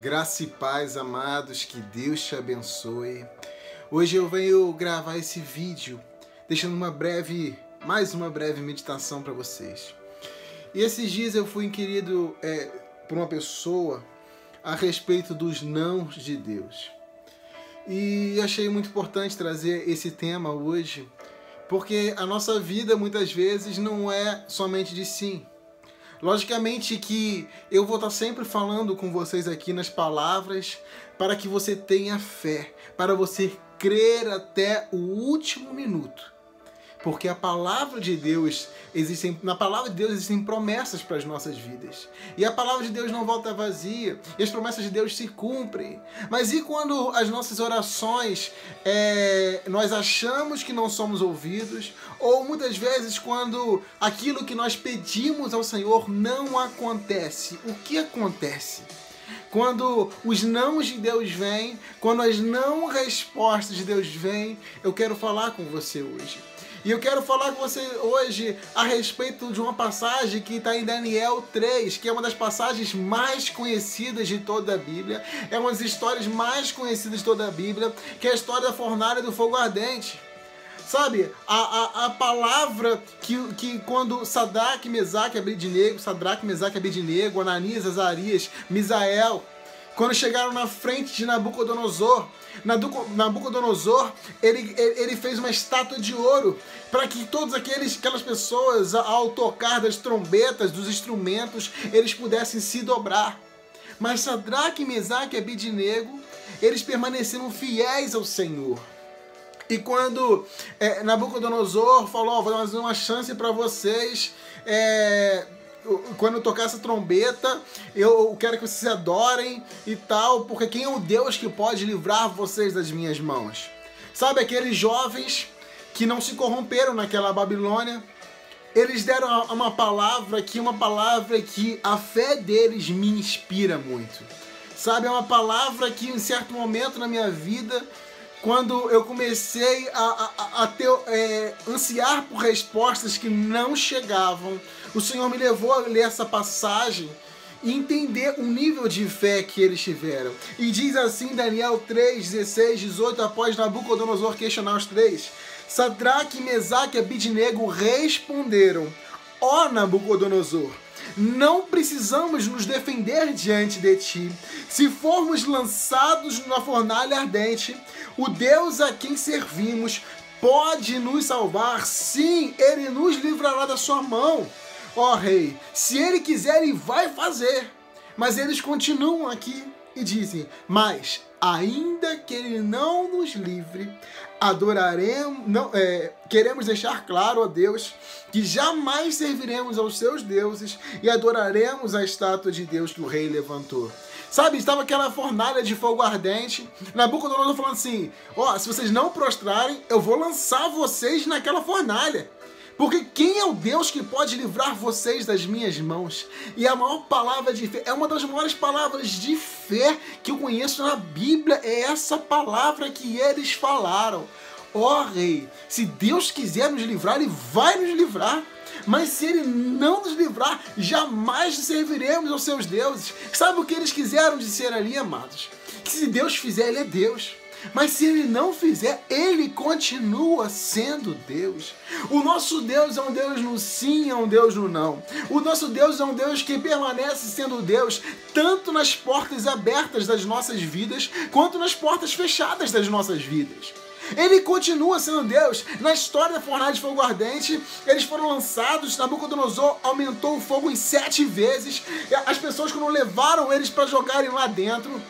Graça e paz, amados, que Deus te abençoe. Hoje eu venho gravar esse vídeo, deixando uma breve, mais uma breve meditação para vocês. E esses dias eu fui inquirido é, por uma pessoa a respeito dos nãos de Deus. E achei muito importante trazer esse tema hoje, porque a nossa vida muitas vezes não é somente de sim Logicamente que eu vou estar sempre falando com vocês aqui nas palavras para que você tenha fé, para você crer até o último minuto. Porque a palavra de Deus existem, na palavra de Deus existem promessas para as nossas vidas. E a palavra de Deus não volta vazia. E as promessas de Deus se cumprem. Mas e quando as nossas orações é, nós achamos que não somos ouvidos? Ou muitas vezes quando aquilo que nós pedimos ao Senhor não acontece? O que acontece? quando os nãos de Deus vêm, quando as não respostas de Deus vêm, eu quero falar com você hoje. E eu quero falar com você hoje a respeito de uma passagem que está em Daniel 3, que é uma das passagens mais conhecidas de toda a Bíblia, é uma das histórias mais conhecidas de toda a Bíblia, que é a história da fornalha do fogo ardente. Sabe, a, a, a palavra que, que quando Sadraque, Mesaque, Abednego, Sadraque, Mesaque, Abednego, Ananias, Azarias, Misael, quando chegaram na frente de Nabucodonosor, Nabucodonosor ele, ele fez uma estátua de ouro para que todas aqueles, aquelas pessoas, ao tocar das trombetas, dos instrumentos, eles pudessem se dobrar. Mas Sadraque, Mesaque e Abidnego, eles permaneceram fiéis ao Senhor. E quando é, Nabucodonosor falou, oh, vou dar uma chance para vocês, é, quando eu tocar essa trombeta, eu quero que vocês adorem e tal, porque quem é o Deus que pode livrar vocês das minhas mãos? Sabe aqueles jovens que não se corromperam naquela Babilônia? Eles deram uma palavra que uma palavra que a fé deles me inspira muito. Sabe, é uma palavra que em certo momento na minha vida quando eu comecei a, a, a ter, é, ansiar por respostas que não chegavam, o Senhor me levou a ler essa passagem e entender o nível de fé que eles tiveram. E diz assim Daniel 3, 16, 18, após Nabucodonosor questionar os três, Sadraque, Mesaque e Abidnego responderam, ó Nabucodonosor, não precisamos nos defender diante de ti. Se formos lançados na fornalha ardente, o Deus a quem servimos pode nos salvar. Sim, ele nos livrará da sua mão. Ó oh, rei, se ele quiser, ele vai fazer. Mas eles continuam aqui e dizem: Mas ainda que ele não nos livre, adoraremos, não, é, queremos deixar claro a Deus que jamais serviremos aos seus deuses e adoraremos a estátua de Deus que o rei levantou. Sabe, estava aquela fornalha de fogo ardente. Nabucodonosor falando assim: Ó, oh, se vocês não prostrarem, eu vou lançar vocês naquela fornalha. Porque quem é o Deus que pode livrar vocês das minhas mãos? E a maior palavra de fé, é uma das maiores palavras de fé que eu conheço na Bíblia, é essa palavra que eles falaram. Ó oh, rei, se Deus quiser nos livrar, Ele vai nos livrar. Mas se Ele não nos livrar, jamais serviremos aos seus deuses. Sabe o que eles quiseram dizer ali, amados? Que se Deus fizer, Ele é Deus. Mas se ele não fizer, ele continua sendo Deus. O nosso Deus é um Deus no sim, é um Deus no não. O nosso Deus é um Deus que permanece sendo Deus tanto nas portas abertas das nossas vidas, quanto nas portas fechadas das nossas vidas. Ele continua sendo Deus. Na história da fornalha de fogo ardente, eles foram lançados. Nabucodonosor aumentou o fogo em sete vezes. As pessoas, quando levaram eles para jogarem lá dentro,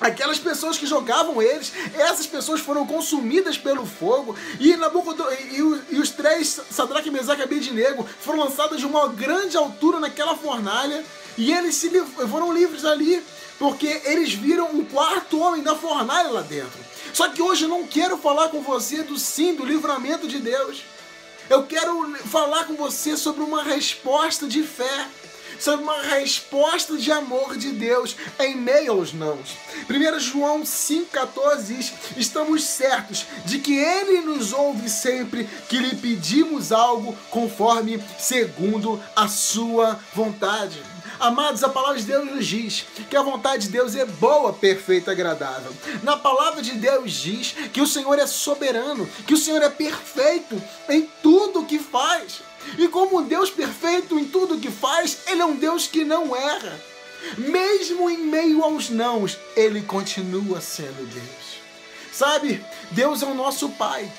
Aquelas pessoas que jogavam eles, essas pessoas foram consumidas pelo fogo e, Nabucodonosor, e, e, e os três, Sadraque, Mesaque e Abednego, foram lançados de uma grande altura naquela fornalha e eles se foram livres ali porque eles viram um quarto homem da fornalha lá dentro. Só que hoje eu não quero falar com você do sim, do livramento de Deus. Eu quero falar com você sobre uma resposta de fé sabe, uma resposta de amor de Deus em meio aos nãos. 1 João 5,14 diz: Estamos certos de que Ele nos ouve sempre que lhe pedimos algo conforme segundo a sua vontade. Amados, a palavra de Deus nos diz que a vontade de Deus é boa, perfeita e agradável. Na palavra de Deus diz que o Senhor é soberano, que o Senhor é perfeito em tudo que faz. E como um Deus perfeito em tudo que faz, Ele é um Deus que não erra. Mesmo em meio aos nãos, Ele continua sendo Deus. Sabe, Deus é o nosso Pai.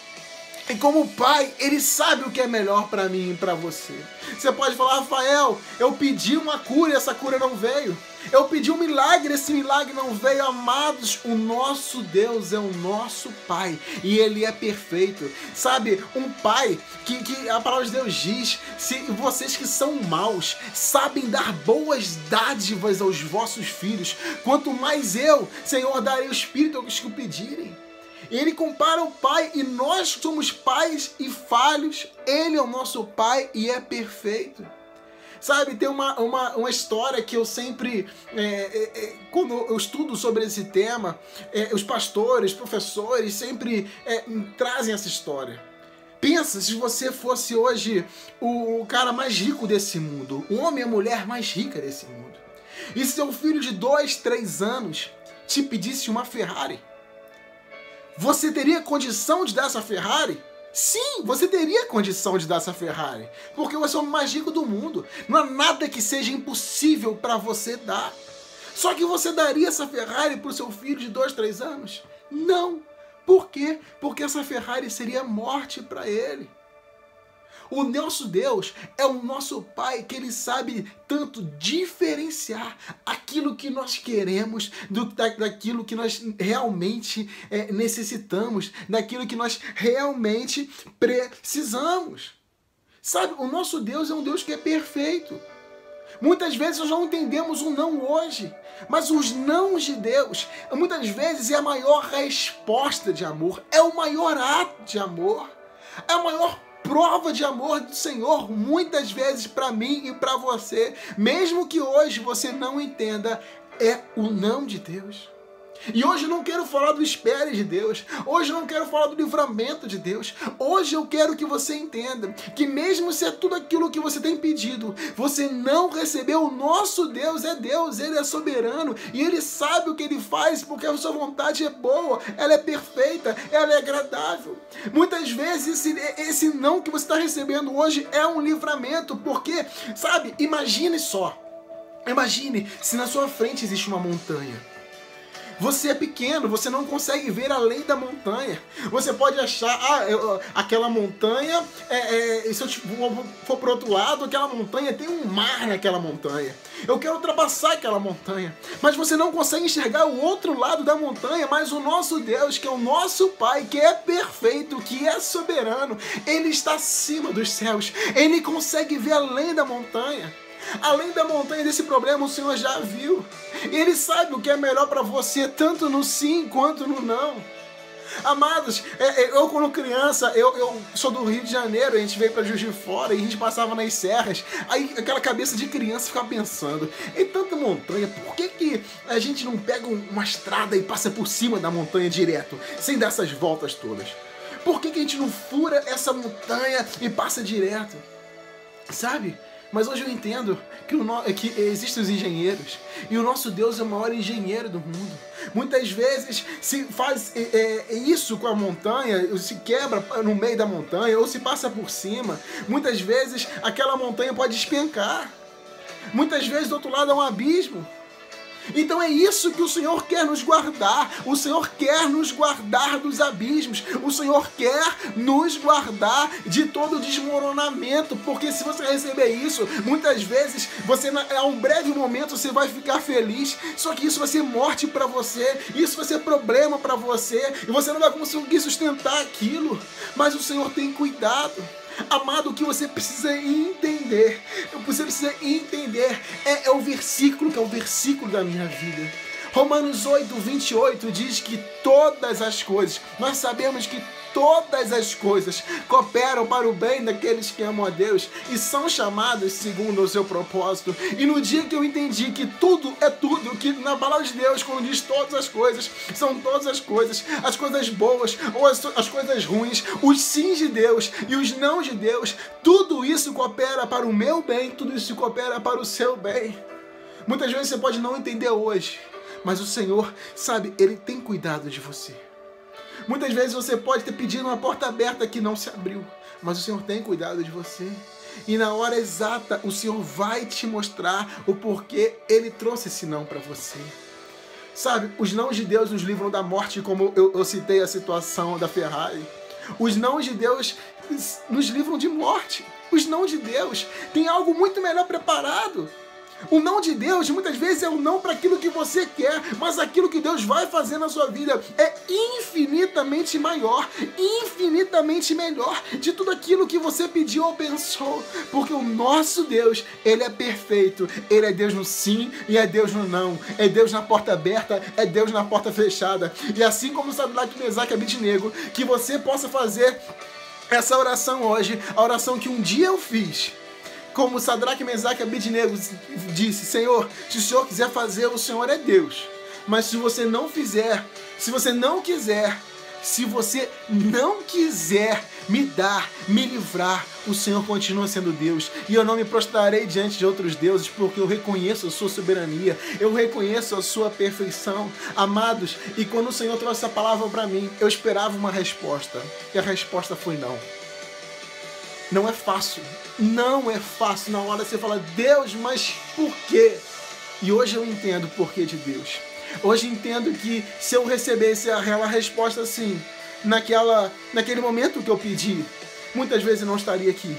E como pai, ele sabe o que é melhor para mim e para você. Você pode falar, Rafael, eu pedi uma cura e essa cura não veio. Eu pedi um milagre, esse milagre não veio. Amados, o nosso Deus é o nosso Pai e Ele é perfeito. Sabe, um Pai que, que a palavra de Deus diz: se vocês que são maus sabem dar boas dádivas aos vossos filhos, quanto mais eu, Senhor, darei o Espírito aos que o pedirem. Ele compara o Pai e nós somos pais e falhos. Ele é o nosso Pai e é perfeito. Sabe, tem uma, uma, uma história que eu sempre, é, é, é quando eu estudo sobre esse tema, é, os pastores, professores sempre é, trazem essa história. Pensa se você fosse hoje o cara mais rico desse mundo, o homem e a mulher mais rica desse mundo, e seu filho de dois, três anos te pedisse uma Ferrari. Você teria condição de dar essa Ferrari? Sim, você teria condição de dar essa Ferrari, porque você é o mais rico do mundo. Não há nada que seja impossível para você dar. Só que você daria essa Ferrari para o seu filho de 2, 3 anos? Não. Por quê? Porque essa Ferrari seria morte para ele. O nosso Deus é o nosso Pai que Ele sabe tanto diferenciar aquilo que nós queremos do, da, daquilo que nós realmente é, necessitamos, daquilo que nós realmente precisamos. Sabe, o nosso Deus é um Deus que é perfeito. Muitas vezes nós não entendemos o não hoje, mas os não de Deus, muitas vezes é a maior resposta de amor, é o maior ato de amor, é o maior prova de amor do Senhor muitas vezes para mim e para você, mesmo que hoje você não entenda, é o não de Deus. E hoje não quero falar do espere de Deus. Hoje eu não quero falar do livramento de Deus. Hoje eu quero que você entenda que mesmo se é tudo aquilo que você tem pedido, você não recebeu, o nosso Deus é Deus, ele é soberano e ele sabe o que ele faz porque a sua vontade é boa, ela é perfeita, ela é agradável. Muitas vezes esse, esse não que você está recebendo hoje é um livramento, porque, sabe, imagine só. Imagine se na sua frente existe uma montanha. Você é pequeno, você não consegue ver além da montanha. Você pode achar, ah, eu, aquela montanha, é, é, se eu tipo, for pro outro lado, aquela montanha tem um mar naquela montanha. Eu quero ultrapassar aquela montanha. Mas você não consegue enxergar o outro lado da montanha, mas o nosso Deus, que é o nosso Pai, que é perfeito, que é soberano, ele está acima dos céus. Ele consegue ver além da montanha. Além da montanha desse problema, o Senhor já viu. E Ele sabe o que é melhor para você, tanto no sim quanto no não. Amados, é, é, eu quando criança, eu, eu sou do Rio de Janeiro, a gente veio para Juiz de Fora e a gente passava nas serras, aí aquela cabeça de criança ficava pensando, em tanta montanha, por que, que a gente não pega uma estrada e passa por cima da montanha direto, sem dar essas voltas todas? Por que, que a gente não fura essa montanha e passa direto? Sabe? Mas hoje eu entendo que, o que existem os engenheiros e o nosso Deus é o maior engenheiro do mundo. Muitas vezes se faz é, é, isso com a montanha, se quebra no meio da montanha ou se passa por cima. Muitas vezes aquela montanha pode despencar. Muitas vezes do outro lado é um abismo. Então é isso que o Senhor quer nos guardar. O Senhor quer nos guardar dos abismos. O Senhor quer nos guardar de todo desmoronamento. Porque se você receber isso, muitas vezes você a um breve momento você vai ficar feliz. Só que isso vai ser morte para você. Isso vai ser problema para você. E você não vai conseguir sustentar aquilo. Mas o Senhor tem cuidado. Amado, o que você precisa entender, você precisa entender, é, é o versículo que é o versículo da minha vida. Romanos 8, 28 diz que todas as coisas, nós sabemos que todas as coisas cooperam para o bem daqueles que amam a Deus e são chamados segundo o seu propósito. E no dia que eu entendi que tudo é tudo, que na palavra de Deus, quando diz todas as coisas, são todas as coisas, as coisas boas ou as, as coisas ruins, os sims de Deus e os não de Deus, tudo isso coopera para o meu bem, tudo isso coopera para o seu bem. Muitas vezes você pode não entender hoje, mas o Senhor, sabe, Ele tem cuidado de você. Muitas vezes você pode ter pedido uma porta aberta que não se abriu, mas o Senhor tem cuidado de você. E na hora exata, o Senhor vai te mostrar o porquê Ele trouxe esse não para você. Sabe, os não de Deus nos livram da morte, como eu, eu citei a situação da Ferrari. Os não de Deus nos livram de morte. Os não de Deus têm algo muito melhor preparado. O não de Deus muitas vezes é o não para aquilo que você quer, mas aquilo que Deus vai fazer na sua vida é infinitamente maior, infinitamente melhor de tudo aquilo que você pediu ou pensou, porque o nosso Deus, ele é perfeito. Ele é Deus no sim e é Deus no não. É Deus na porta aberta, é Deus na porta fechada. E assim como Sadraque, Mesaque e Abidnego, que você possa fazer essa oração hoje, a oração que um dia eu fiz como Sadraque, Mesaque e Abidnego disse, Senhor, se o Senhor quiser fazer, o Senhor é Deus. Mas se você não fizer, se você não quiser, se você não quiser me dar, me livrar, o Senhor continua sendo Deus. E eu não me prostrarei diante de outros deuses, porque eu reconheço a sua soberania, eu reconheço a sua perfeição. Amados, e quando o Senhor trouxe essa palavra para mim, eu esperava uma resposta. E a resposta foi não. Não é fácil. Não é fácil na hora você falar, Deus, mas por quê? E hoje eu entendo o porquê de Deus. Hoje entendo que se eu recebesse aquela resposta assim, naquela, naquele momento que eu pedi, muitas vezes eu não estaria aqui.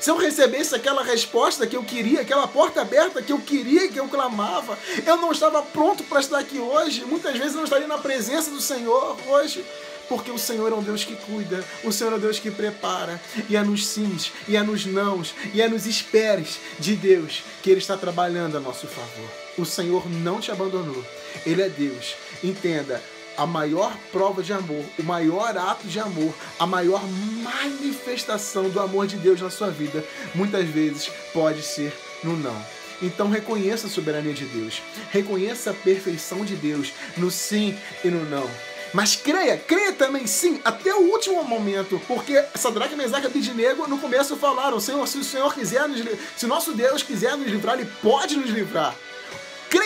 Se eu recebesse aquela resposta que eu queria, aquela porta aberta que eu queria, que eu clamava, eu não estava pronto para estar aqui hoje. Muitas vezes eu não estaria na presença do Senhor hoje. Porque o Senhor é um Deus que cuida, o Senhor é um Deus que prepara, e é nos sims, e é nos nãos, e é nos esperes de Deus que Ele está trabalhando a nosso favor. O Senhor não te abandonou, Ele é Deus. Entenda, a maior prova de amor, o maior ato de amor, a maior manifestação do amor de Deus na sua vida, muitas vezes pode ser no não. Então reconheça a soberania de Deus, reconheça a perfeição de Deus no sim e no não. Mas creia, creia também sim, até o último momento, porque Sadraque, Mesaque e Abidnego no começo falaram, Senhor, se o Senhor quiser nos se nosso Deus quiser nos livrar, Ele pode nos livrar.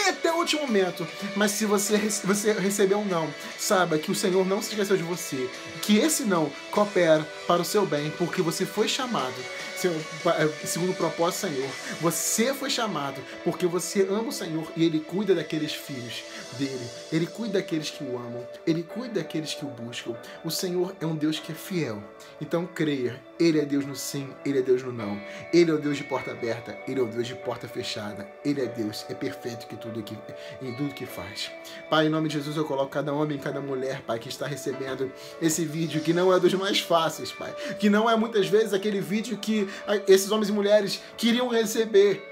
Creia até o último momento, mas se você, você recebeu um não, saiba que o Senhor não se esqueceu de você, que esse não coopera para o seu bem, porque você foi chamado é, segundo o propósito do Senhor. Você foi chamado porque você ama o Senhor e Ele cuida daqueles filhos dele. Ele cuida daqueles que o amam. Ele cuida daqueles que o buscam. O Senhor é um Deus que é fiel. Então creia, Ele é Deus no sim, Ele é Deus no não. Ele é o Deus de porta aberta, Ele é o Deus de porta fechada. Ele é Deus, é perfeito que tudo que, em tudo que faz. Pai, em nome de Jesus eu coloco cada homem, cada mulher, Pai, que está recebendo esse vídeo que não é dos mais fáceis, Pai. Que não é muitas vezes aquele vídeo que esses homens e mulheres queriam receber.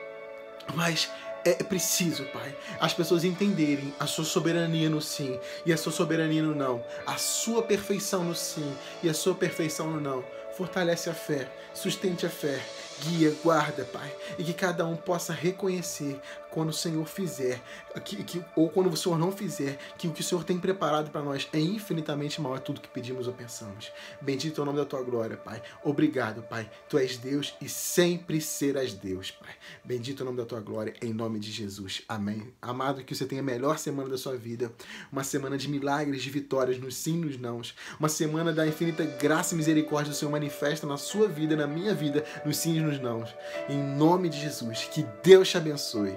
Mas é preciso, Pai, as pessoas entenderem a sua soberania no sim e a sua soberania no não, a sua perfeição no sim e a sua perfeição no não. Fortalece a fé, sustente a fé guia, guarda, Pai, e que cada um possa reconhecer quando o Senhor fizer, que, que, ou quando o Senhor não fizer, que o que o Senhor tem preparado para nós é infinitamente maior tudo que pedimos ou pensamos. Bendito é o nome da tua glória, Pai. Obrigado, Pai. Tu és Deus e sempre serás Deus, Pai. Bendito é o nome da tua glória, em nome de Jesus. Amém. Amado, que você tenha a melhor semana da sua vida, uma semana de milagres, de vitórias, nos sim, nos nãos, uma semana da infinita graça e misericórdia do Senhor manifesta na sua vida, na minha vida, nos sim e nos nãos. Em nome de Jesus, que Deus te abençoe.